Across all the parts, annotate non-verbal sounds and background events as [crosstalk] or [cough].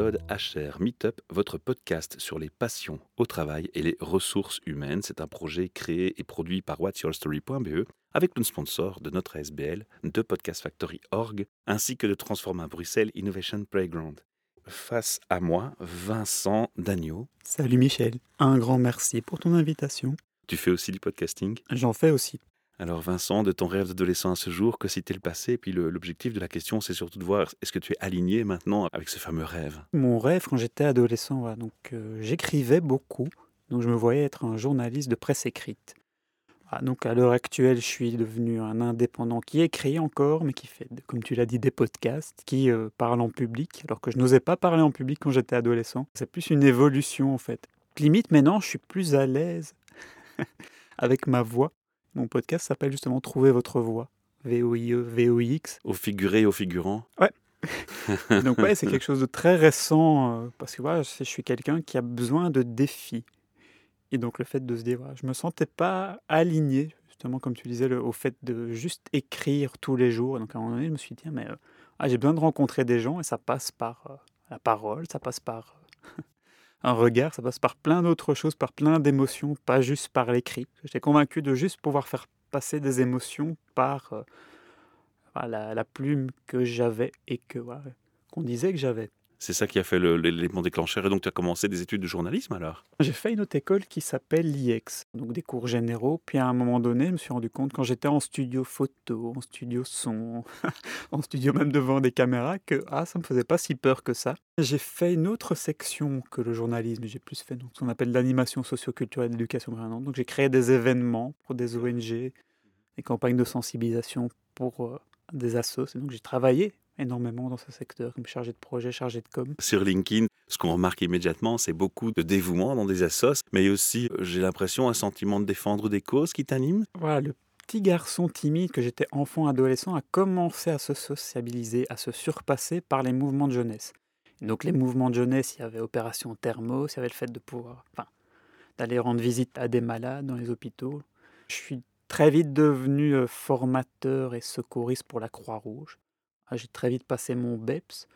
épisode HR Meetup, votre podcast sur les passions au travail et les ressources humaines. C'est un projet créé et produit par whatsyourstory.be avec le sponsor de notre ASBL, de Podcast Factory Org, ainsi que de Transforma Bruxelles Innovation Playground. Face à moi, Vincent Dagneau. Salut Michel, un grand merci pour ton invitation. Tu fais aussi du podcasting? J'en fais aussi. Alors Vincent, de ton rêve d'adolescent à ce jour, que c'était le passé? Puis l'objectif de la question, c'est surtout de voir est-ce que tu es aligné maintenant avec ce fameux rêve? Mon rêve quand j'étais adolescent, donc euh, j'écrivais beaucoup, donc je me voyais être un journaliste de presse écrite. Ah, donc à l'heure actuelle, je suis devenu un indépendant qui écrit encore, mais qui fait, comme tu l'as dit, des podcasts, qui euh, parle en public, alors que je n'osais pas parler en public quand j'étais adolescent. C'est plus une évolution en fait. Limite maintenant, je suis plus à l'aise [laughs] avec ma voix mon podcast s'appelle justement Trouver votre voix. V-O-I-E, V-O-I-X. Au figuré, au figurant. Ouais. [laughs] Donc ouais, c'est quelque chose de très récent, euh, parce que voilà, je suis quelqu'un qui a besoin de défis. Et donc le fait de se dire, voilà, je me sentais pas aligné, justement comme tu disais, au fait de juste écrire tous les jours. donc à un moment donné, je me suis dit, mais euh, ah, j'ai besoin de rencontrer des gens, et ça passe par euh, la parole, ça passe par un regard, ça passe par plein d'autres choses, par plein d'émotions, pas juste par l'écrit. J'étais convaincu de juste pouvoir faire passer des émotions par euh, la, plume que j'avais et que qu'on disait que j'avais. C'est ça qui a fait l'élément déclencheur. Et donc, tu as commencé des études de journalisme alors? J'ai fait une autre école qui s'appelle l'IEX, donc des cours généraux. Puis à un moment donné, je me suis rendu compte, quand j'étais en studio photo, en studio son, [laughs] en studio même devant des caméras, que ah, ça me faisait pas si peur que ça. J'ai fait une autre section que le journalisme. J'ai plus fait donc, ce qu'on appelle l'animation socio-culturelle d'éducation permanente. Donc j'ai créé des événements pour des ONG, des campagnes de sensibilisation pour euh, des assos. Donc j'ai travaillé énormément dans ce secteur, comme chargé de projet, chargé de com. Sur LinkedIn, ce qu'on remarque immédiatement, c'est beaucoup de dévouement dans des assos, mais aussi, euh, j'ai l'impression, un sentiment de défendre des causes qui t'anime. Voilà, le petit garçon timide que j'étais enfant, adolescent, a commencé à se sociabiliser, à se surpasser par les mouvements de jeunesse. donc les mouvements de jeunesse, il y avait Opération Thermos, il y avait le fait de pouvoir, enfin, d'aller rendre visite à des malades dans les hôpitaux. Je suis très vite devenu euh, formateur et secouriste pour la Croix-Rouge. Ah, j'ai très vite passé mon BEPS.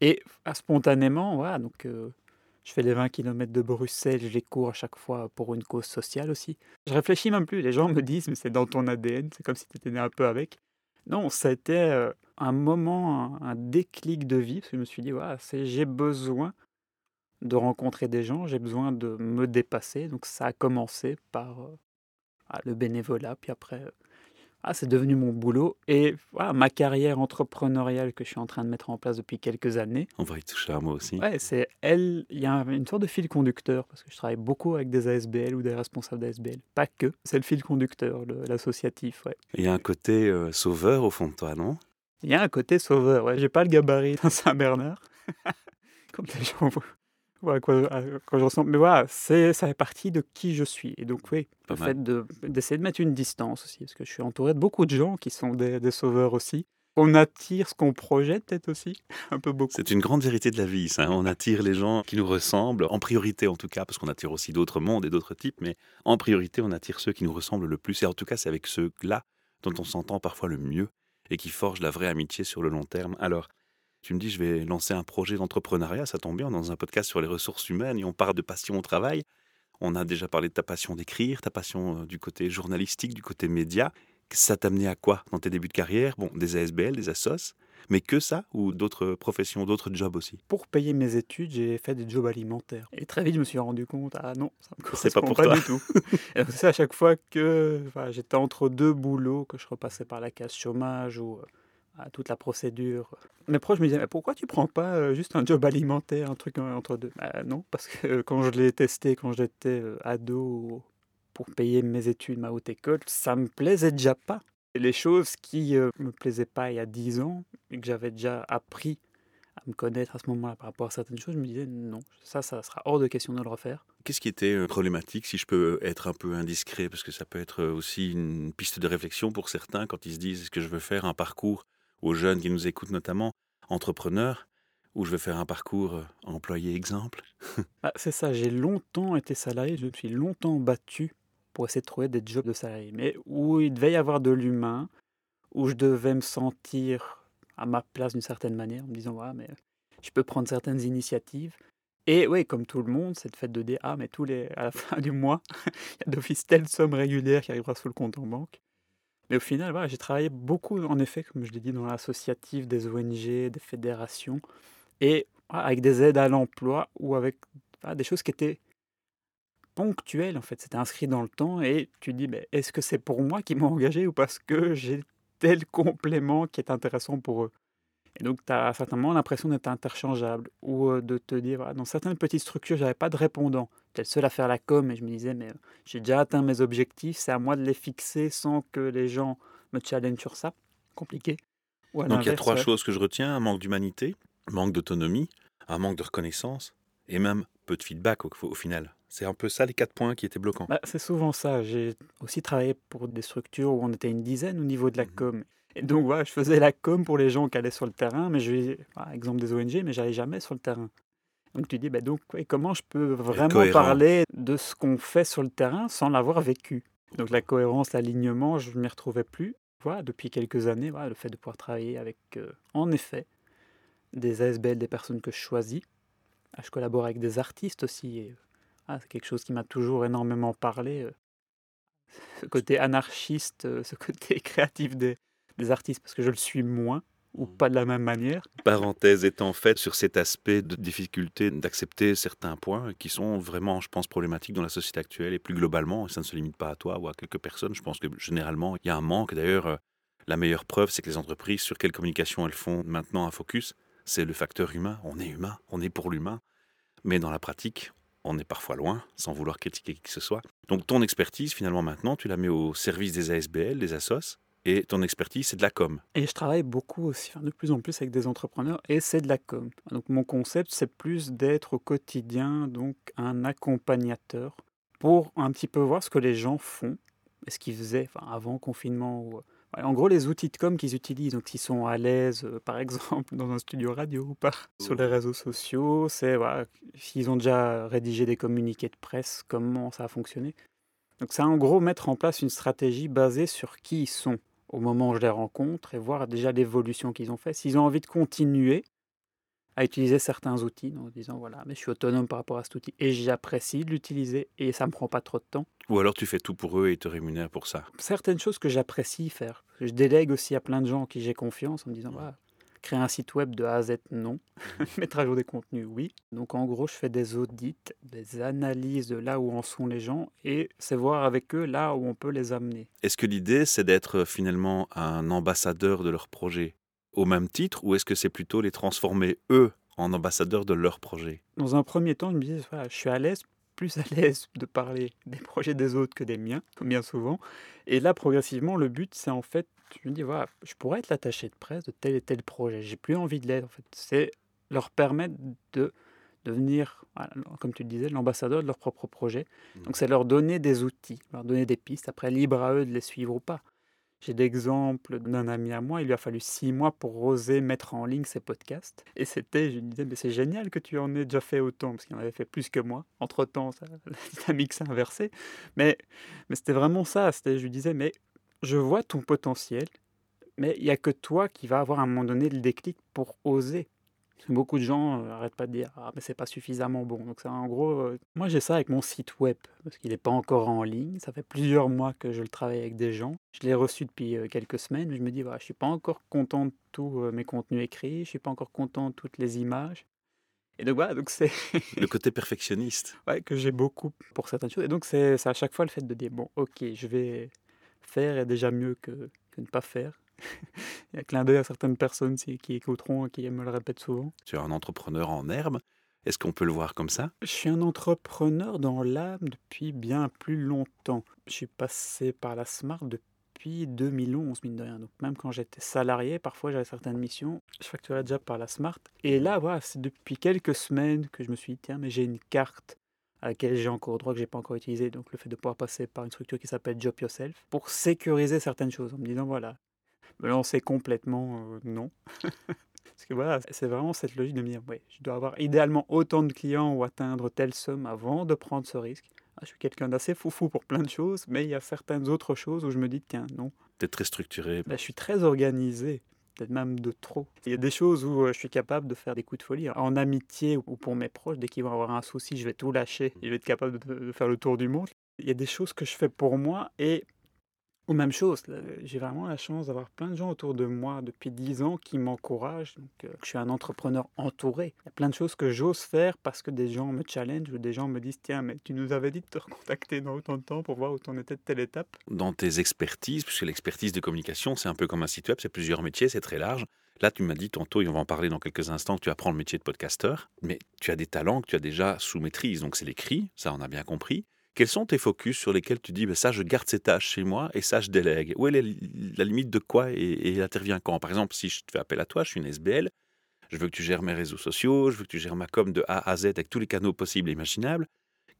Et ah, spontanément, voilà, donc je fais les 20 km de Bruxelles, je les cours à chaque fois pour une cause sociale aussi. Je réfléchis même plus, les gens me disent, mais c'est dans ton ADN, c'est comme si tu étais né un peu avec. Non, ça a été un moment, un, déclic de vie, parce que je me suis dit, voilà, j'ai besoin de rencontrer des gens, j'ai besoin de me dépasser. Donc ça a commencé par ah, le bénévolat, puis après ah, c'est devenu mon boulot et ma carrière entrepreneuriale que je suis en train de mettre en place depuis quelques années. On va y toucher à moi aussi. Ouais, c'est elle. Il y a une sorte de fil conducteur parce que je travaille beaucoup avec des ASBL ou des responsables d'ASBL. Pas que. C'est le fil conducteur, l'associatif. Ouais. Il y a un côté euh, sauveur au fond de toi, non? Il y a un côté sauveur. Ouais, j'ai pas le gabarit d'un Saint-Bernard. [laughs] Comme les gens Ouais, quoi, quand je ressens. Mais voilà, c'est, ça fait partie de qui je suis. Et donc, oui, le fait de, d'essayer de mettre une distance aussi, parce que je suis entouré de beaucoup de gens qui sont des, des sauveurs aussi. On attire ce qu'on projette, peut-être aussi, [laughs] un peu beaucoup. C'est une grande vérité de la vie, ça. Hein. On attire les gens qui nous ressemblent, en priorité en tout cas, parce qu'on attire aussi d'autres mondes et d'autres types, mais en priorité, on attire ceux qui nous ressemblent le plus. Et en tout cas, c'est avec ceux-là dont on s'entend parfois le mieux et qui forgent la vraie amitié sur le long terme. Alors, tu me dis, je vais lancer un projet d'entrepreneuriat, ça tombe bien, dans un podcast sur les ressources humaines et on parle de passion au travail. On a déjà parlé de ta passion d'écrire, ta passion euh, du côté journalistique, du côté média. Ça t'a amené à quoi dans tes débuts de carrière? Bon, des ASBL, des assos, mais que ça ou d'autres professions, d'autres jobs aussi? Pour payer mes études, j'ai fait des jobs alimentaires. Et très vite, je me suis rendu compte, ah non, ça me correspond pas, pour pas du tout. [laughs] c'est à chaque fois que j'étais entre deux boulots, que je repassais par la case chômage ou euh, à toute la procédure. Mes proches me disaient mais pourquoi tu prends pas euh, juste un job alimentaire, un truc euh, entre deux? Bah, Non, parce que euh, quand je l'ai testé, quand j'étais ado pour payer mes études, ma haute école, ça me plaisait déjà pas. Les choses qui ne me plaisaient pas il y a dix ans et que j'avais déjà appris à me connaître à ce moment-là par rapport à certaines choses, je me disais non, ça, ça sera hors de question de le refaire. Qu'est-ce qui était problématique, si je peux être un peu indiscret, parce que ça peut être aussi une piste de réflexion pour certains quand ils se disent est-ce que je veux faire un parcours aux jeunes qui nous écoutent notamment, entrepreneurs, où je vais faire un parcours euh, employé exemple [laughs] ah, C'est ça, j'ai longtemps été salarié, je me suis longtemps battu pour essayer de trouver des jobs de salarié, mais où il devait y avoir de l'humain, où je devais me sentir à ma place d'une certaine manière, en me disant, ouais, mais je peux prendre certaines initiatives. Et oui, comme tout le monde, c'est le fait de Ah, mais tous les, à la [laughs] fin du mois, [laughs] il y a d'office telle somme régulière qui arrivera sur le compte en banque. Mais au final, j'ai travaillé beaucoup, en effet, comme je l'ai dit, dans l'associatif, des ONG, des fédérations, et avec des aides à l'emploi ou avec des choses qui étaient ponctuelles, en fait. C'était inscrit dans le temps, et tu dis Est-ce que c'est pour moi qui m'ont engagé ou parce que j'ai tel complément qui est intéressant pour eux? Et donc, tu as certainement l'impression d'être interchangeable ou de te dire, dans certaines petites structures, j'avais pas de répondant. J'étais le seul à faire la com et je me disais, mais j'ai déjà atteint mes objectifs, c'est à moi de les fixer sans que les gens me challengent sur ça. Compliqué. donc, il y a trois choses que je retiens un manque d'humanité, un manque d'autonomie, un manque de reconnaissance et même peu de feedback au, final. C'est un peu ça les quatre points qui étaient bloquants. Bah, c'est souvent ça. J'ai aussi travaillé pour des structures où on était une dizaine au niveau de la mmh com. Et donc voilà, je faisais la com pour les gens qui allaient sur le terrain, mais je par exemple des ONG, mais j'allais jamais sur le terrain. Donc tu dis, bah donc comment je peux vraiment parler de ce qu'on fait sur le terrain sans l'avoir vécu? Donc la cohérence, l'alignement, je ne m'y retrouvais plus. Voilà, depuis quelques années, voilà, le fait de pouvoir travailler avec, euh, en effet, des ASBL, des personnes que je choisis. Ah, je collabore avec des artistes aussi. Et, ah, c'est quelque chose qui m'a toujours énormément parlé. Euh, ce côté anarchiste, euh, ce côté [laughs] créatif des, des artistes parce que je le suis moins ou mmh. pas de la même manière. Parenthèse étant faite sur cet aspect de difficulté d'accepter certains points qui sont vraiment, je pense, problématiques dans la société actuelle et plus globalement, ça ne se limite pas à toi ou à quelques personnes. Je pense que généralement, il y a un manque. D'ailleurs, euh, la meilleure preuve, c'est que les entreprises, sur quelle communication elles font maintenant un focus, c'est le facteur humain. On est humain, on est pour l'humain. Mais dans la pratique, on est parfois loin, sans vouloir critiquer qui que ce soit. Donc ton expertise, finalement, maintenant, tu la mets au service des ASBL, des ASOS, et ton expertise, c'est de la com. Et je travaille beaucoup aussi, de plus en plus avec des entrepreneurs, et c'est de la com. Donc mon concept, c'est plus d'être au quotidien donc un accompagnateur pour un petit peu voir ce que les gens font, ce qu'ils faisaient enfin, avant confinement. Ou... En gros, les outils de com qu'ils utilisent, donc s'ils sont à l'aise, euh, par exemple, [laughs] dans un studio radio ou pas, sur les réseaux sociaux, c'est voilà, s'ils ont déjà rédigé des communiqués de presse, comment ça a fonctionné. Donc c'est en gros mettre en place une stratégie basée sur qui ils sont au moment où je les rencontre et voir déjà l'évolution qu'ils ont fait. S'ils ont envie de continuer à utiliser certains outils, en disant voilà, mais je suis autonome par rapport à cet outil et j'apprécie de l'utiliser et ça me prend pas trop de temps. Ou alors tu fais tout pour eux et ils te rémunèrent pour ça. Certaines choses que j'apprécie faire. Je délègue aussi à plein de gens en qui j'ai confiance en me disant voilà, Créer un site web de A à Z, non. Mmh. [laughs] Mettre à jour des contenus, oui. Donc en gros, je fais des audits, des analyses de là où en sont les gens et c'est voir avec eux là où on peut les amener. Est-ce que l'idée, c'est d'être euh, finalement un ambassadeur de leur projet au même titre ou est-ce que c'est plutôt les transformer eux en ambassadeurs de leur projet? Dans un premier temps, je me disais, je suis à l'aise plus à l'aise de parler des projets des autres que des miens, bien souvent. Et là, progressivement, le but, c'est en fait, je me dis, voilà, je pourrais être l'attaché de presse de tel et tel projet. J'ai plus envie de l'être, en fait. C'est leur permettre de devenir, comme tu le disais, l'ambassadeur de leur propre projet. Mmh. Donc, c'est leur donner des outils, leur donner des pistes. Après, libre à eux de les suivre ou pas. J'ai l'exemple d'un ami à moi, il lui a fallu six mois pour oser mettre en ligne ses podcasts. Et c'était, je lui disais, mais c'est génial que tu en aies déjà fait autant, parce qu'il en avait fait plus que moi. Entre-temps, [laughs] la dynamique s'est inversée. Mais, mais c'était vraiment ça. C'était, je lui disais, mais je vois ton potentiel, mais il n'y a que toi qui va avoir à un moment donné le déclic pour oser. Beaucoup de gens n'arrêtent pas de dire ah mais c'est pas suffisamment bon. Donc en gros, moi j'ai ça avec mon site web parce qu'il n'est pas encore en ligne. Ça fait plusieurs mois que je le travaille avec des gens. Je l'ai reçu depuis quelques semaines. Mais je me dis voilà, je suis pas encore content de tous mes contenus écrits. Je suis pas encore content de toutes les images. Et donc voilà, donc c'est [laughs] le côté perfectionniste. Ouais, que j'ai beaucoup pour certaines choses. Et donc c'est à chaque fois le fait de dire bon ok je vais faire est déjà mieux que, que ne pas faire. [laughs] Il y a clin d'œil à certaines personnes qui écouteront et qui me le répètent souvent. Tu es un entrepreneur en herbe. Est-ce qu'on peut le voir comme ça? Je suis un entrepreneur dans l'âme depuis bien plus longtemps. Je suis passé par la Smart depuis 2011, mine de rien. Donc même quand j'étais salarié, parfois j'avais certaines missions, je facturais déjà par la Smart. Et là, voilà, c'est depuis quelques semaines que je me suis dit, tiens, mais j'ai une carte à laquelle j'ai encore droit que j'ai pas encore utilisé. Donc le fait de pouvoir passer par une structure qui s'appelle Job Yourself pour sécuriser certaines choses en me disant voilà, me lancer complètement, euh, non. [laughs] Parce que voilà, c'est vraiment cette logique de me dire, oui, je dois avoir idéalement autant de clients ou atteindre telle somme avant de prendre ce risque. Ah, je suis quelqu'un d'assez foufou pour plein de choses, mais il y a certaines autres choses où je me dis, tiens, non. Tu es très structuré. Ben, je suis très organisé. Peut-être même de trop. Il y a des choses où euh, je suis capable de faire des coups de folie. En amitié ou pour mes proches, dès qu'ils vont avoir un souci, je vais tout lâcher. Je vais être capable de faire le tour du monde. Il y a des choses que je fais pour moi et ou même chose, j'ai vraiment la chance d'avoir plein de gens autour de moi depuis 10 ans qui m'encouragent. Donc, euh, je suis un entrepreneur entouré. Il y a plein de choses que j'ose faire parce que des gens me challenge ou des gens me disent Tiens, mais tu nous avais dit de te recontacter dans autant de temps pour voir où tu en étais de telle étape. Dans tes expertises, puisque l'expertise de communication, c'est un peu comme un site web, c'est plusieurs métiers, c'est très large. Là, tu m'as dit tantôt, et on va en parler dans quelques instants, que tu apprends le métier de podcasteur, mais tu as des talents que tu as déjà sous maîtrise. Donc, c'est l'écrit, ça, on a bien compris. Quels sont tes focus sur lesquels tu dis, bah, ça, je garde ces tâches chez moi et ça, je délègue? Où est la limite de quoi et, et intervient quand? Par exemple, si je te fais appel à toi, je suis une SBL, je veux que tu gères mes réseaux sociaux, je veux que tu gères ma com de A à Z avec tous les canaux possibles et imaginables.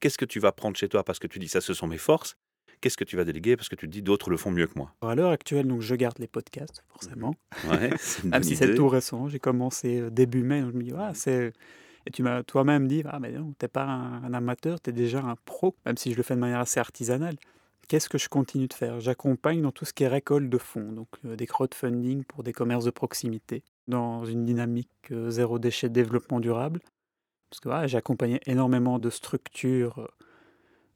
Qu'est-ce que tu vas prendre chez toi parce que tu dis, ça, ce sont mes forces? Qu'est-ce que tu vas déléguer parce que tu dis, d'autres le font mieux que moi? À l'heure actuelle, donc, je garde les podcasts, forcément. Ouais, [laughs] Même si c'est tout récent, j'ai commencé euh, début mai, je me dis, ah, c'est et tu m'as toi-même dit, ah mais non, t'es pas un, amateur, tu es déjà un pro, même si je le fais de manière assez artisanale. Qu'est-ce que je continue de faire? J'accompagne dans tout ce qui est récolte de fonds, donc euh, des crowdfunding pour des commerces de proximité, dans une dynamique euh, zéro déchet développement durable. Parce que voilà, j'ai accompagné énormément de structures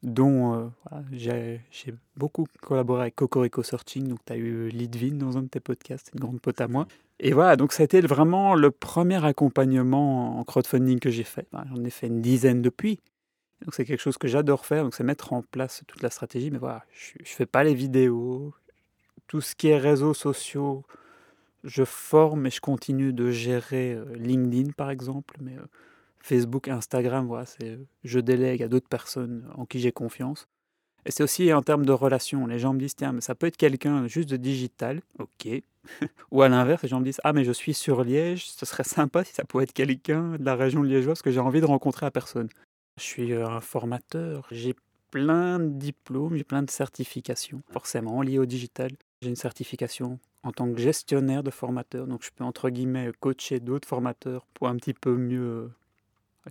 euh, dont j'ai beaucoup collaboré avec Cocorico Searching, donc tu as eu Lidvin dans un de tes podcasts, une grande pote à moi. Et voilà, donc ça a été vraiment le premier accompagnement en crowdfunding que j'ai fait. J'en ai fait une dizaine depuis. Donc c'est quelque chose que j'adore faire, donc c'est mettre en place toute la stratégie. Mais voilà, je ne fais pas les vidéos. Tout ce qui est réseaux sociaux, je forme et je continue de gérer euh, LinkedIn par exemple. Mais euh, Facebook, Instagram, voilà, c'est, je délègue à d'autres personnes en qui j'ai confiance. Et c'est aussi en termes de relations. Les gens me disent, tiens, mais ça peut être quelqu'un juste de digital, ok. [laughs] Ou à l'inverse, les gens me disent, ah, mais je suis sur Liège, ce serait sympa si ça pouvait être quelqu'un de la région liégeoise, que j'ai envie de rencontrer la personne. Je suis euh, un formateur, j'ai plein de diplômes, j'ai plein de certifications, forcément liées au digital. J'ai une certification en tant que gestionnaire de formateurs, donc je peux entre guillemets coacher d'autres formateurs pour un petit peu mieux euh,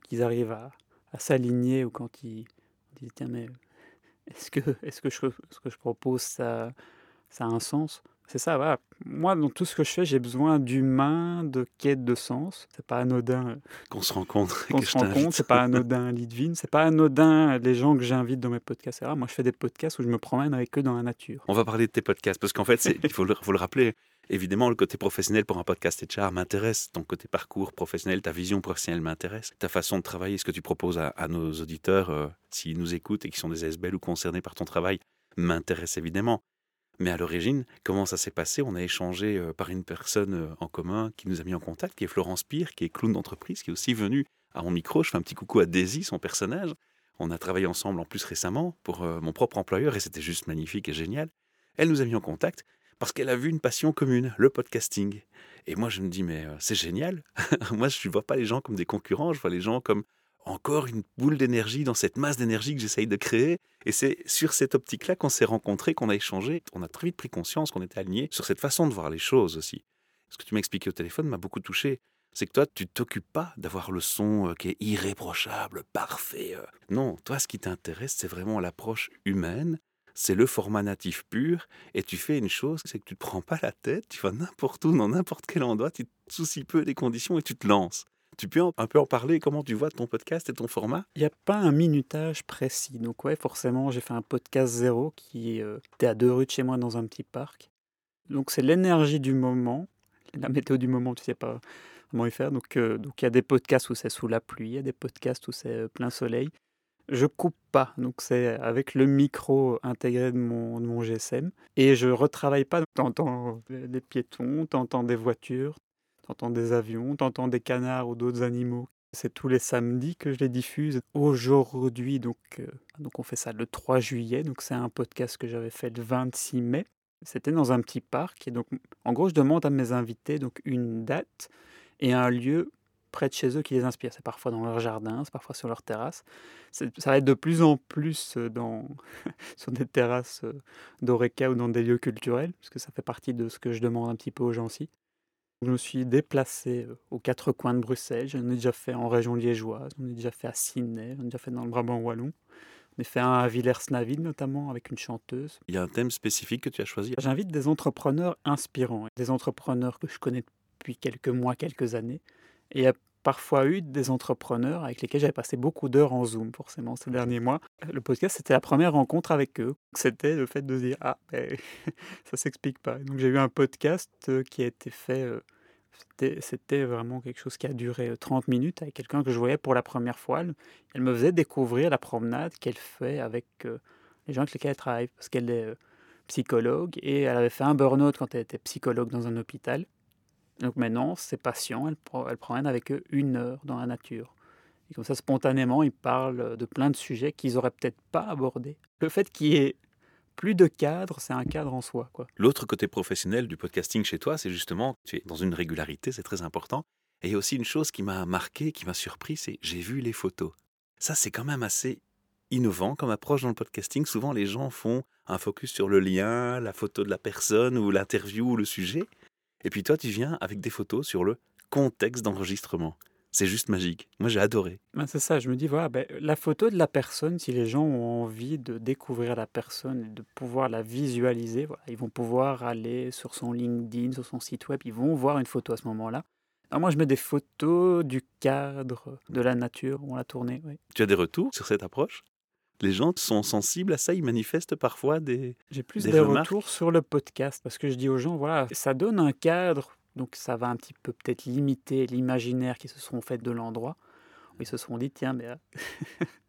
qu'ils arrivent à, s'aligner ou quand ils disent tiens mais est-ce que, je, ce que je propose, ça a un sens? C'est ça, voilà. Moi, dans tout ce que je fais, j'ai besoin d'humain, de quête de sens. C'est pas anodin. Euh, qu'on se rencontre. Qu'on se rencontre, c'est pas anodin [laughs] Lidvin, c'est pas anodin les gens que j'invite dans mes podcasts. Moi, je fais des podcasts où je me promène avec eux dans la nature. On va parler de tes podcasts, parce qu'en fait, il faut faut le rappeler, Évidemment, le côté professionnel pour un podcast HR m'intéresse. Ton côté parcours professionnel, ta vision professionnelle m'intéresse. Ta façon de travailler, ce que tu proposes à, nos auditeurs, euh, s'ils nous écoutent et qui sont des SBL ou concernés par ton travail, m'intéresse évidemment. Mais à l'origine, comment ça s'est passé? On a échangé euh, par une personne euh, en commun qui nous a mis en contact, qui est Florence Pire, qui est clown d'entreprise, qui est aussi venue à mon micro. Je fais un petit coucou à Daisy, son personnage. On a travaillé ensemble en plus récemment pour mon propre employeur et c'était juste magnifique et génial. Elle nous a mis en contact parce qu'elle a vu une passion commune, le podcasting. Et moi, je me dis, mais euh, c'est génial. [laughs] moi, je ne vois pas les gens comme des concurrents, je vois les gens comme encore une boule d'énergie dans cette masse d'énergie que j'essaye de créer. Et c'est sur cette optique-là qu'on s'est rencontrés, qu'on a échangé. On a très vite pris conscience qu'on était alignés sur cette façon de voir les choses aussi. Ce que tu m'as expliqué au téléphone m'a beaucoup touché. C'est que toi, tu t'occupes pas d'avoir le son euh, qui est irréprochable, parfait. Euh. Non, toi, ce qui t'intéresse, c'est vraiment l'approche humaine c'est le format natif pur, et tu fais une chose, c'est que tu ne te prends pas la tête, tu vas n'importe où, dans n'importe quel endroit, tu te soucies peu des conditions et tu te lances. Tu peux un peu en parler, comment tu vois ton podcast et ton format? Il n'y a pas un minutage précis. Donc ouais, forcément, j'ai fait un podcast zéro qui euh, était à deux rues de chez moi dans un petit parc. Donc c'est l'énergie du moment, la météo du moment, tu sais pas comment y faire. Donc euh, donc il y a des podcasts où c'est sous la pluie, il y a des podcasts où c'est euh, plein soleil. Je coupe pas, donc c'est avec le micro intégré de mon, de mon GSM. Et je retravaille pas. T'entends des piétons, t'entends des voitures, t'entends des avions, t'entends des canards ou d'autres animaux. C'est tous les samedis que je les diffuse. Aujourd'hui, donc, euh, donc on fait ça le 3 juillet. Donc c'est un podcast que j'avais fait le 26 mai. C'était dans un petit parc. Et donc, en gros, je demande à mes invités donc une date et un lieu près de chez eux qui les inspire. C'est parfois dans leur jardin, c'est parfois sur leur terrasse. Ça va être de plus en plus euh, dans, [laughs] sur des terrasses euh, d'Oreca ou dans des lieux culturels, parce que ça fait partie de ce que je demande un petit peu aux gens aussi. Je me suis déplacé aux quatre coins de Bruxelles. J'en ai déjà fait en région liégeoise, j'en ai déjà fait à Sydney, j'en ai déjà fait dans le Brabant wallon. J'en ai fait un à Villers-Naville notamment avec une chanteuse. Il y a un thème spécifique que tu as choisi? J'invite des entrepreneurs inspirants, des entrepreneurs que je connais depuis quelques mois, quelques années. Et a parfois eu des entrepreneurs avec lesquels j'avais passé beaucoup d'heures en Zoom, forcément, ces derniers mois. Le podcast, c'était la première rencontre avec eux. C'était le fait de dire Ah, ben, [laughs] ça s'explique pas. Donc j'ai eu un podcast euh, qui a été fait. Euh, c'était vraiment quelque chose qui a duré 30 euh, minutes avec quelqu'un que je voyais pour la première fois. Elle me faisait découvrir la promenade qu'elle fait avec les gens avec lesquels elle travaille, parce qu'elle est psychologue et elle avait fait un burn-out quand elle était psychologue dans un hôpital. Donc maintenant, ses patients, elle, elle promène avec eux une heure dans la nature. Et comme ça, spontanément, ils parlent de plein de sujets qu'ils n'auraient peut-être pas abordés. Le fait qu'il y ait plus de cadre, c'est un cadre en soi. L'autre côté professionnel du podcasting chez toi, c'est justement, tu es dans une régularité, c'est très important. Et il y a aussi une chose qui m'a marqué, qui m'a surpris, c'est j'ai vu les photos. Ça, c'est quand même assez innovant comme approche dans le podcasting. Souvent, les gens font un focus sur le lien, la photo de la personne ou l'interview ou le sujet. Et puis toi, tu viens avec des photos sur le contexte d'enregistrement. C'est juste magique. Moi, j'ai adoré. Ben, c'est ça, je me dis, voilà, ben, la photo de la personne, si les gens ont envie de découvrir la personne et de pouvoir la visualiser, voilà, ils vont pouvoir aller sur son LinkedIn, sur son site web, ils vont voir une photo à ce moment-là. Alors moi, je mets des photos du cadre, de la nature où on l'a tourné. Tu as des retours sur cette approche? Les gens sont sensibles à ça, ils manifestent parfois des. J'ai plus des, retours sur le podcast parce que je dis aux gens, voilà, ça donne un cadre, donc ça va un petit peu peut-être limiter l'imaginaire qui se seront fait de l'endroit. Ils se seront dit, tiens, mais. [laughs]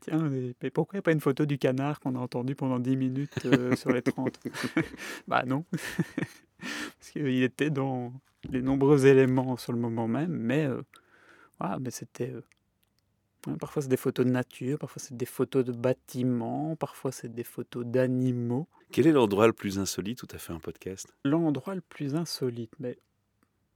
Tiens, mais pourquoi il n'y a pas une photo du canard qu'on a entendu pendant 10 minutes euh, [laughs] sur les 30 [laughs] Bah non. Parce qu'il était dans les nombreux éléments sur le moment même, mais, euh, voilà, mais c'était. Euh, parfois c'est des photos de nature, parfois c'est des photos de bâtiments, parfois c'est des photos d'animaux. Quel est l'endroit le plus insolite où tu as fait un podcast? L'endroit le plus insolite, mais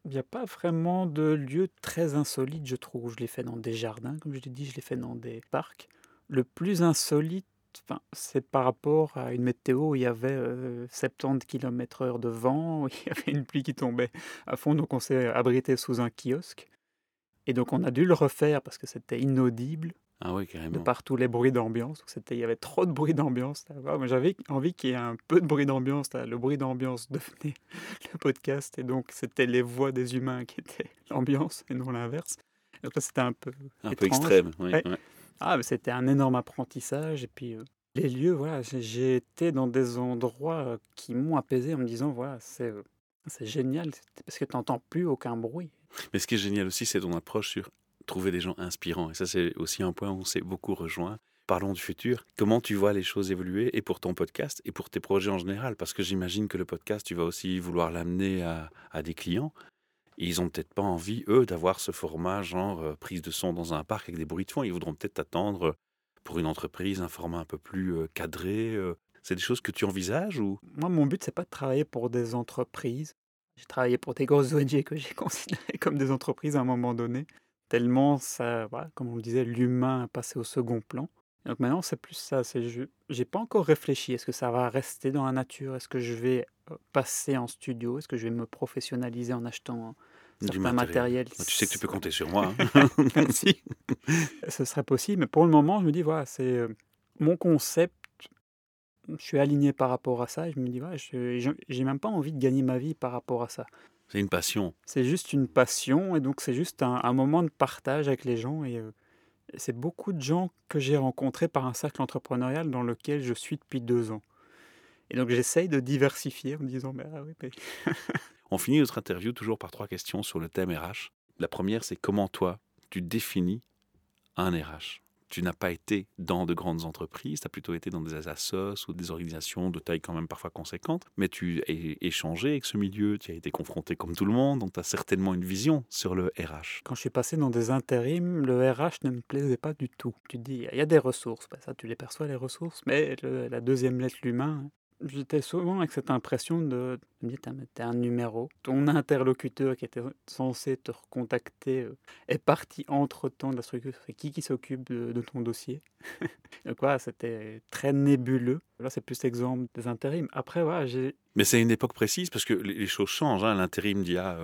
il n'y a pas vraiment de lieu très insolite, je trouve. Je l'ai fait dans des jardins, comme je l'ai dit, je l'ai fait dans des parcs. Le plus insolite, enfin, c'est par rapport à une météo où il y avait 70 km/h de vent, [laughs] où il y avait une pluie qui tombait à fond, donc on s'est abrité sous un kiosque. Et donc on a dû le refaire parce que c'était inaudible. Ah oui, carrément. De par tous les bruits d'ambiance. Il y avait trop de bruit d'ambiance. J'avais envie qu'il y ait un peu de bruit d'ambiance. Le bruit d'ambiance [laughs] devenait le podcast. Et donc, c'était les voix des humains qui étaient [laughs] l'ambiance et non l'inverse. Donc là, c'était un peu. Un peu extrême, oui. Ah, mais c'était un énorme apprentissage. Et puis, euh, les lieux, voilà, j'ai été dans des endroits euh, qui m'ont apaisé en me disant voilà, c'est euh, génial. Parce que tu n'entends plus aucun bruit. Mais ce qui est génial aussi, c'est ton approche sur trouver des gens inspirants. Et ça, c'est aussi un point où on s'est beaucoup rejoint. Parlons du futur. Comment tu vois les choses évoluer et pour ton podcast et pour tes projets en général? Parce que j'imagine que le podcast, tu vas aussi vouloir l'amener à, des clients. Ils n'ont peut-être pas envie, eux, d'avoir ce format genre euh, prise de son dans un parc avec des bruits de fond. Ils voudront peut-être attendre pour une entreprise un format un peu plus euh, cadré. Euh. C'est des choses que tu envisages ou? Moi, mon but, c'est pas de travailler pour des entreprises. J'ai travaillé pour des grosses ONG que j'ai [laughs] considérées comme des entreprises à un moment donné, tellement ça, voilà, comme on le disait, l'humain a passé au second plan. donc maintenant, c'est plus ça. C'est, je n'ai pas encore réfléchi. Est-ce que ça va rester dans la nature? Est-ce que je vais euh, passer en studio? Est-ce que je vais me professionnaliser en achetant du matériel. Tu sais que tu peux compter sur moi. Hein. [laughs] Merci. Ce serait possible. Mais pour le moment, je me dis, voilà, c'est euh, mon concept je suis aligné par rapport à ça et je me dis, ouais, j'ai même pas envie de gagner ma vie par rapport à ça. C'est une passion. C'est juste une passion et donc c'est juste un, moment de partage avec les gens et, euh, c'est beaucoup de gens que j'ai rencontrés par un cercle entrepreneurial dans lequel je suis depuis deux ans. Et donc j'essaye de diversifier en me disant, ah oui, mais... [laughs] On finit notre interview toujours par trois questions sur le thème RH. La première, c'est comment toi, tu définis un RH tu n'as pas été dans de grandes entreprises, tu as plutôt été dans des assos ou des organisations de taille quand même parfois conséquente, mais tu as échangé avec ce milieu, tu as été confronté comme tout le monde, donc tu as certainement une vision sur le RH. Quand je suis passé dans des intérims, le RH ne me plaisait pas du tout. Tu dis, il y a des ressources, ben ça tu les perçois les ressources, mais la deuxième lettre, l'humain, J'étais souvent avec cette impression de me dire, t'es un numéro. Ton interlocuteur qui était censé te recontacter euh, est parti entre-temps de la structure. C'est qui qui s'occupe de, ton dossier? [laughs] Donc voilà, c'était très nébuleux. Là, c'est plus exemple des intérims. Après, voilà, j'ai... Mais c'est une époque précise parce que les choses changent. Hein. L'intérim d'il y a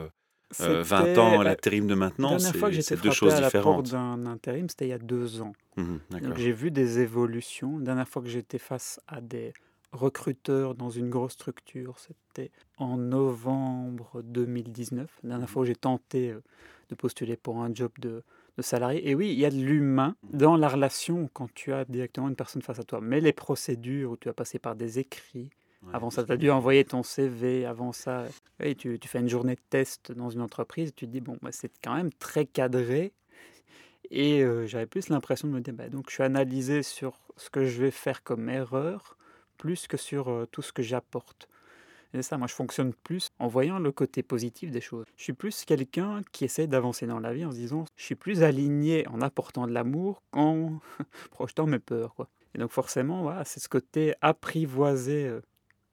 Euh, 20 C'était ans, l'intérim de maintenant, dernière fois que c'est j'étais deux choses à la porte différentes. d'un intérim, c'était il y a deux ans. Donc D'accord. j'ai vu des évolutions. La dernière fois que j'étais face à des recruteurs dans une grosse structure, c'était en novembre 2019. La dernière fois où j'ai tenté euh, de postuler pour un job de, de salarié. Et oui, il y a de l'humain dans la relation quand tu as directement une personne face à toi. Mais les procédures où tu vas passer par des écrits, Ouais, avant ça, tu as dû envoyer ton CV. Avant ça, oui, tu, tu fais une journée de test dans une entreprise. Tu te dis, bon, bah, c'est quand même très cadré. Et euh, j'avais plus l'impression de me dire, bah, donc je suis analysé sur ce que je vais faire comme erreur, plus que sur euh, tout ce que j'apporte. Et ça, moi je fonctionne plus en voyant le côté positif des choses. Je suis plus quelqu'un qui essaie d'avancer dans la vie en se disant, je suis plus aligné en apportant de l'amour qu'en [laughs] projetant mes peurs. Et donc forcément, voilà, c'est ce côté apprivoisé euh,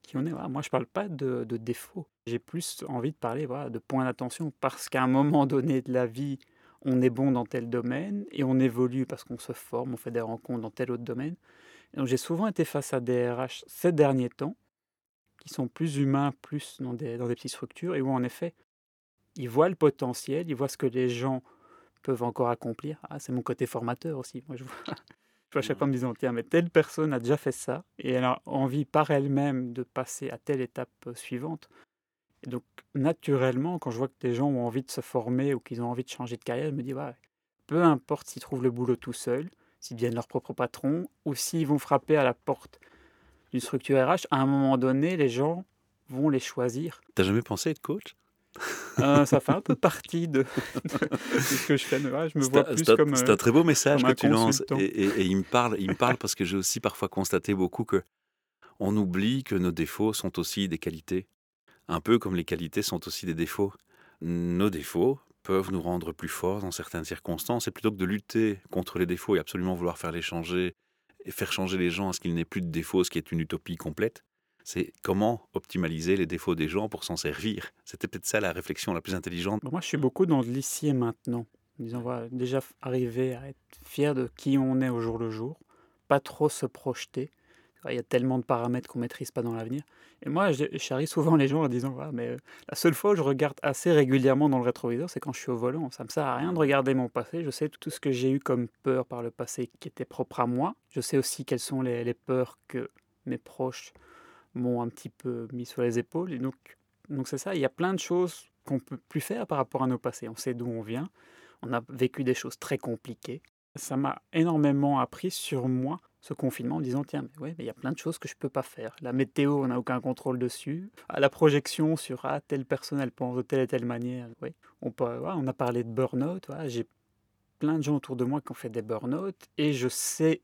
qui on est. Moi je parle pas de, de défauts. J'ai plus envie de parler voilà, de points d'attention parce qu'à un moment donné de la vie, on est bon dans tel domaine et on évolue parce qu'on se forme, on fait des rencontres dans tel autre domaine. Donc j'ai souvent été face à des RH ces derniers temps qui sont plus humains, plus dans des, dans des petites structures et où en effet, ils voient le potentiel, ils voient ce que les gens peuvent encore accomplir. Ah, c'est mon côté formateur aussi. Moi, je vois, [laughs] je vois à chaque fois en me disant, tiens, mais telle personne a déjà fait ça et elle a envie par elle-même de passer à telle étape euh, suivante. Et donc, naturellement, quand je vois que des gens ont envie de se former ou qu'ils ont envie de changer de carrière, je me dis, ouais, peu importe s'ils trouvent le boulot tout seuls, s'ils deviennent leur propre patron ou s'ils vont frapper à la porte d'une structure RH, à un moment donné, les gens vont les choisir. T'as jamais pensé être coach? Euh, ça fait un peu partie de, [laughs] de ce que je fais. je me C'est vois un, plus c'est un- comme. c'est un très beau message que tu lances. et- et il me parle, il me parle parce que j'ai aussi parfois constaté beaucoup que on oublie que nos défauts sont aussi des qualités. Un peu comme les qualités sont aussi des défauts. Nos défauts peuvent nous rendre plus forts dans certaines circonstances. Et plutôt que de lutter contre les défauts et absolument vouloir faire les changer et faire changer les gens à ce qu'il n'ait plus de défauts, ce qui est une utopie complète, c'est comment optimaliser les défauts des gens pour s'en servir. C'était peut-être ça la réflexion la plus intelligente. Moi, je suis beaucoup dans l'ici et maintenant. En disant, voilà, déjà arriver à être fier de qui on est au jour le jour, pas trop se projeter. Il y a tellement de paramètres qu'on maîtrise pas dans l'avenir. Et moi, je, charrie souvent les gens en disant, voilà, mais euh, la seule fois où je regarde assez régulièrement dans le rétroviseur, c'est quand je suis au volant. Ça me sert à rien de regarder mon passé. Je sais tout ce que j'ai eu comme peur par le passé qui était propre à moi. Je sais aussi quelles sont les, les peurs que mes proches m'ont un petit peu mis sur les épaules. Et donc, donc c'est ça, il y a plein de choses qu'on peut plus faire par rapport à nos passés. On sait d'où on vient, on a vécu des choses très compliquées. Ça m'a énormément appris sur moi, ce confinement, en disant, tiens, mais ouais, mais il y a plein de choses que je peux pas faire. La météo, on n'a aucun contrôle dessus. À la projection sur, ah, telle personne, elle pense de telle et telle manière. Ouais. On, peut, ouais, on a parlé de burn-out. J'ai plein de gens autour de moi qui ont fait des burn-out et je sais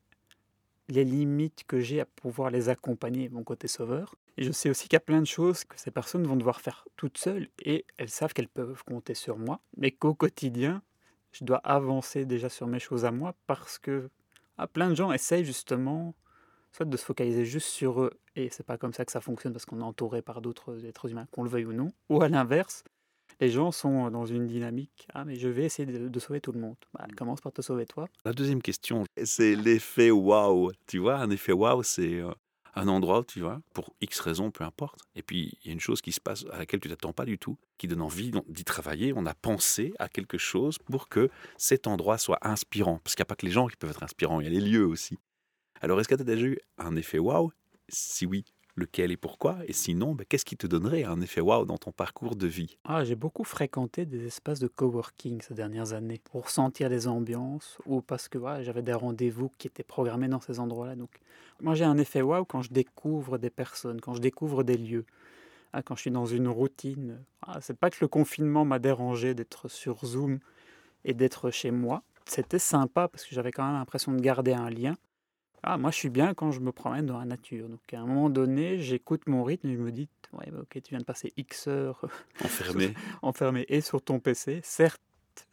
les limites que j'ai à pouvoir les accompagner, mon côté sauveur. Et je sais aussi qu'il y a plein de choses que ces personnes vont devoir faire toutes seules et elles savent qu'elles peuvent compter sur moi, mais qu'au quotidien, je dois avancer déjà sur mes choses à moi parce que ah, plein de gens essayent justement soit de se focaliser juste sur eux et c'est pas comme ça que ça fonctionne parce qu'on est entouré par d'autres êtres humains, qu'on le veuille ou non, ou à l'inverse, les gens sont dans une dynamique ah mais je vais essayer de, de sauver tout le monde. Bah, commence par te sauver toi. La deuxième question, c'est l'effet waouh. Tu vois, un effet waouh, c'est euh, un endroit tu vas, pour X raisons, peu importe. Et puis, il y a une chose qui se passe à laquelle tu t'attends pas du tout, qui donne envie d'y travailler. On a pensé à quelque chose pour que cet endroit soit inspirant. Parce qu'il n'y a pas que les gens qui peuvent être inspirants, il y a les lieux aussi. Alors, est-ce que tu as déjà eu un effet waouh? Si oui, lequel et pourquoi Et sinon, ben, qu'est-ce qui te donnerait un effet waouh dans ton parcours de vie? Ah, j'ai beaucoup fréquenté des espaces de coworking ces dernières années pour sentir les ambiances ou parce que voilà, j'avais des rendez-vous qui étaient programmés dans ces endroits-là. Donc, moi, j'ai un effet waouh quand je découvre des personnes, quand je découvre des lieux, Ah, quand je suis dans une routine. Ah, c'est pas que le confinement m'a dérangé d'être sur Zoom et d'être chez moi. C'était sympa parce que j'avais quand même l'impression de garder un lien. Ah, moi, je suis bien quand je me promène dans la nature. Donc, à un moment donné, j'écoute mon rythme et je me dis, ouais, bah, ok, tu viens de passer X heures [laughs] Enfermé enfermé et sur ton PC, certes,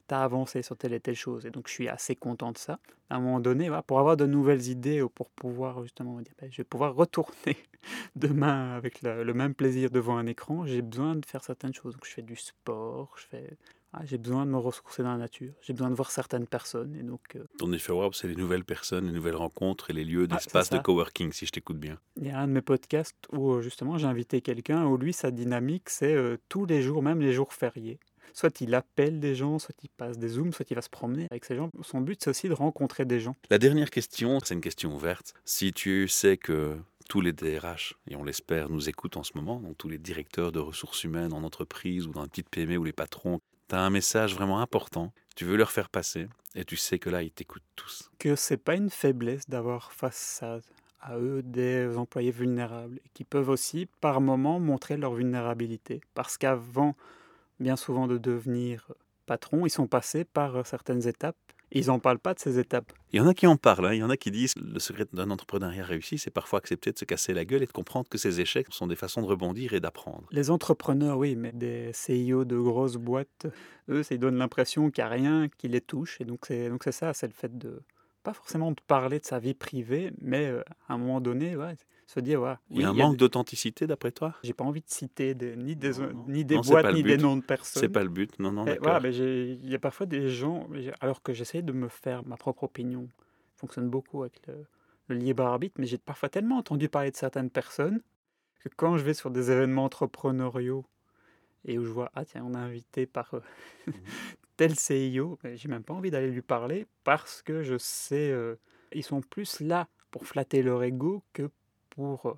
tu as avancé sur telle et telle chose, et donc je suis assez content de ça. À un moment donné, voilà, pour avoir de nouvelles idées ou pour pouvoir justement me dire, ben, je vais pouvoir retourner [laughs] demain avec la- le même plaisir devant un écran, j'ai besoin de faire certaines choses. Donc je fais du sport, je fais... ah, j'ai besoin de me ressourcer dans la nature, j'ai besoin de voir certaines personnes, et donc euh, Ton effet waouh, c'est les nouvelles personnes, les nouvelles rencontres et les lieux Ah, d'espace de coworking, si je t'écoute bien. Il y a un de mes podcasts où euh, justement j'ai invité quelqu'un où lui sa dynamique c'est euh, tous les jours, même les jours fériés. soit il appelle des gens, soit il passe des zooms, soit il va se promener avec ces gens. Son but, c'est aussi de rencontrer des gens. La dernière question, c'est une question ouverte. Si tu sais que tous les DRH, et on l'espère, nous écoutent en ce moment, donc tous les directeurs de ressources humaines en entreprise ou dans une petite PME ou les patrons, tu as un message vraiment important, tu veux leur faire passer, et tu sais que là, ils t'écoutent tous. Que c'est pas une faiblesse d'avoir face à, à, eux des employés vulnérables, qui peuvent aussi, par moments, montrer leur vulnérabilité. Parce qu'avant, bien souvent, de devenir patron, ils sont passés par certaines étapes ils n'en parlent pas de ces étapes. Il y en a qui en parlent. Hein. Il y en a qui disent le secret d'un entrepreneuriat réussi, c'est parfois accepter de se casser la gueule et de comprendre que ces échecs sont des façons de rebondir et d'apprendre. Les entrepreneurs, oui, mais des CIO de grosses boîtes, eux, ça, ils donnent l'impression qu'il n'y a rien qui les touche. Et donc, c'est, donc c'est ça, c'est le fait de, pas forcément de parler de sa vie privée, mais euh, à un moment donné, ouais, se dire, ouais, il y a un manque d'authenticité d'après toi? J'ai pas envie de citer ni des, ni des boîtes, ni des noms de personnes. C'est pas le but, non, non. Voilà, mais il y a parfois des gens, alors que j'essaie de me faire ma propre opinion, fonctionne beaucoup avec le, le libre arbitre, mais j'ai parfois tellement entendu parler de certaines personnes que quand je vais sur des événements entrepreneuriaux et où je vois, ah tiens, on a invité par euh, mmh [laughs] [laughs] tel CIO, j'ai même pas envie d'aller lui parler parce que je sais, euh, ils sont plus là pour flatter leur ego que pour euh,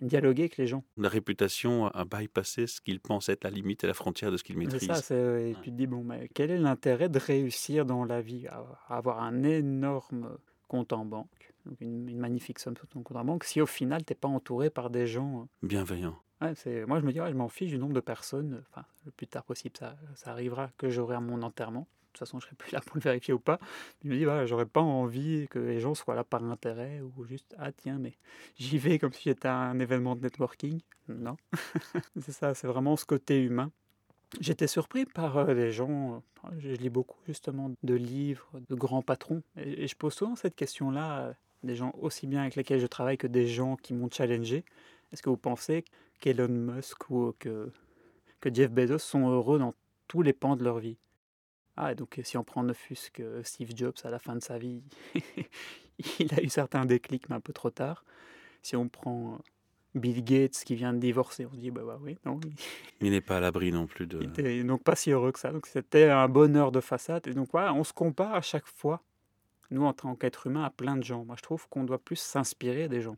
dialoguer avec les gens. La réputation a bypassé ce qu'ils pensent être la limite et la frontière de ce qu'ils maîtrisent. C'est ça, et tu te dis, bon, mais quel est l'intérêt de réussir dans la vie? Avoir un énorme compte en banque, une, magnifique somme sur ton compte en banque, si au final, tu n'es pas entouré par des gens... Euh, Bienveillants. Moi, je me dis, je m'en fiche du nombre de personnes, enfin, le plus tard possible, ça, arrivera que j'aurai mon enterrement toute façon, je serai plus [laughs] là pour le vérifier ou pas. Je me dis, voilà, j'aurais pas envie que les gens soient là par intérêt ou juste, ah tiens, mais j'y vais comme si j'étais à un événement de networking. Non. [laughs] c'est ça, c'est vraiment ce côté humain. J'étais surpris par euh, les gens, euh, je lis beaucoup justement de livres, de grands patrons, et, je pose souvent cette question-là, des gens aussi bien avec lesquels je travaille que des gens qui m'ont challengé. Est-ce que vous pensez qu'Elon Musk ou que, que Jeff Bezos sont heureux dans tous les pans de leur vie ah, donc si on prend ne que Steve Jobs, à la fin de sa vie, [laughs] il a eu certains déclics, mais un peu trop tard. Si on prend Bill Gates qui vient de divorcer, on se dit, bah, bah oui, non. [laughs] Il n'est pas à l'abri non plus de... Il était donc pas si heureux que ça. Donc c'était un bonheur de façade. Et donc voilà, on se compare à chaque fois, nous en tant qu'être humain, à plein de gens. Moi je trouve qu'on doit plus s'inspirer des gens.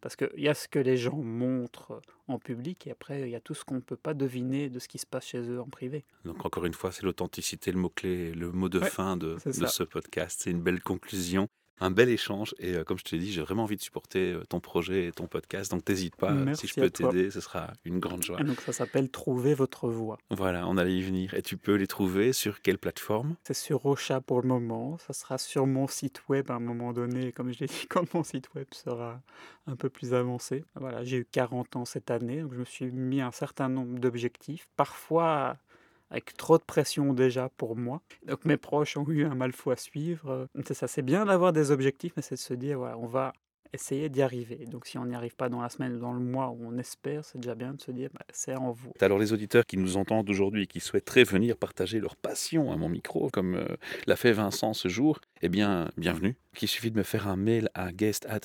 Parce qu'il y a ce que les gens montrent en public et après, il y a tout ce qu'on ne peut pas deviner de ce qui se passe chez eux en privé. Donc, encore une fois, c'est l'authenticité, le mot-clé, le mot de fin de, de ce podcast. C'est une belle conclusion un bel échange. Et euh, comme je te dis, j'ai vraiment envie de supporter euh, ton projet et ton podcast. Donc n'hésite pas. si je peux t'aider, ce sera une grande joie. donc ça s'appelle Trouver votre voix. Voilà, on allait y venir. Et tu peux les trouver sur quelle plateforme? C'est sur Ocha pour le moment. Ça sera sur mon site web à un moment donné, comme je l'ai dit, [laughs] quand mon site web sera un peu plus avancé. Voilà, j'ai eu 40 ans cette année, donc je me suis mis un certain nombre d'objectifs. Parfois avec trop de pression déjà pour moi. Donc mes proches ont eu un mal fou à suivre. C'est ça, c'est bien d'avoir des objectifs, mais c'est de se dire, voilà, on va essayer d'y arriver. Donc si on n'y arrive pas dans la semaine ou dans le mois où on espère, c'est déjà bien de se dire, bah, c'est en vous. Alors les auditeurs qui nous entendent aujourd'hui et qui souhaiteraient venir partager leur passion à mon micro, comme euh, l'a fait Vincent ce jour, eh bien, bienvenue. Il suffit de me faire un mail à guest at.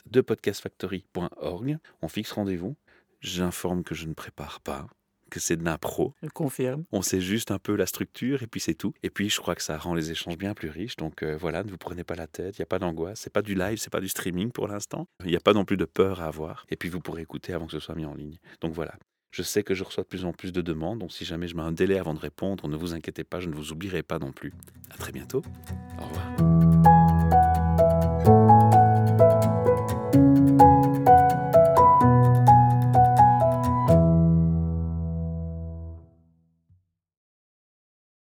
On fixe rendez-vous. J'informe que je ne prépare pas que c'est de l'impro. Je confirme. On sait juste un peu la structure et puis c'est tout. Et puis je crois que ça rend les échanges bien plus riches. Donc euh, voilà, ne vous prenez pas la tête, il n'y a pas d'angoisse, c'est pas du live, c'est pas du streaming pour l'instant. Il n'y a pas non plus de peur à avoir. Et puis vous pourrez écouter avant que ce soit mis en ligne. Donc voilà. Je sais que je reçois de plus en plus de demandes, donc si jamais je mets un délai avant de répondre, ne vous inquiétez pas, je ne vous oublierai pas non plus. À très bientôt. Au revoir.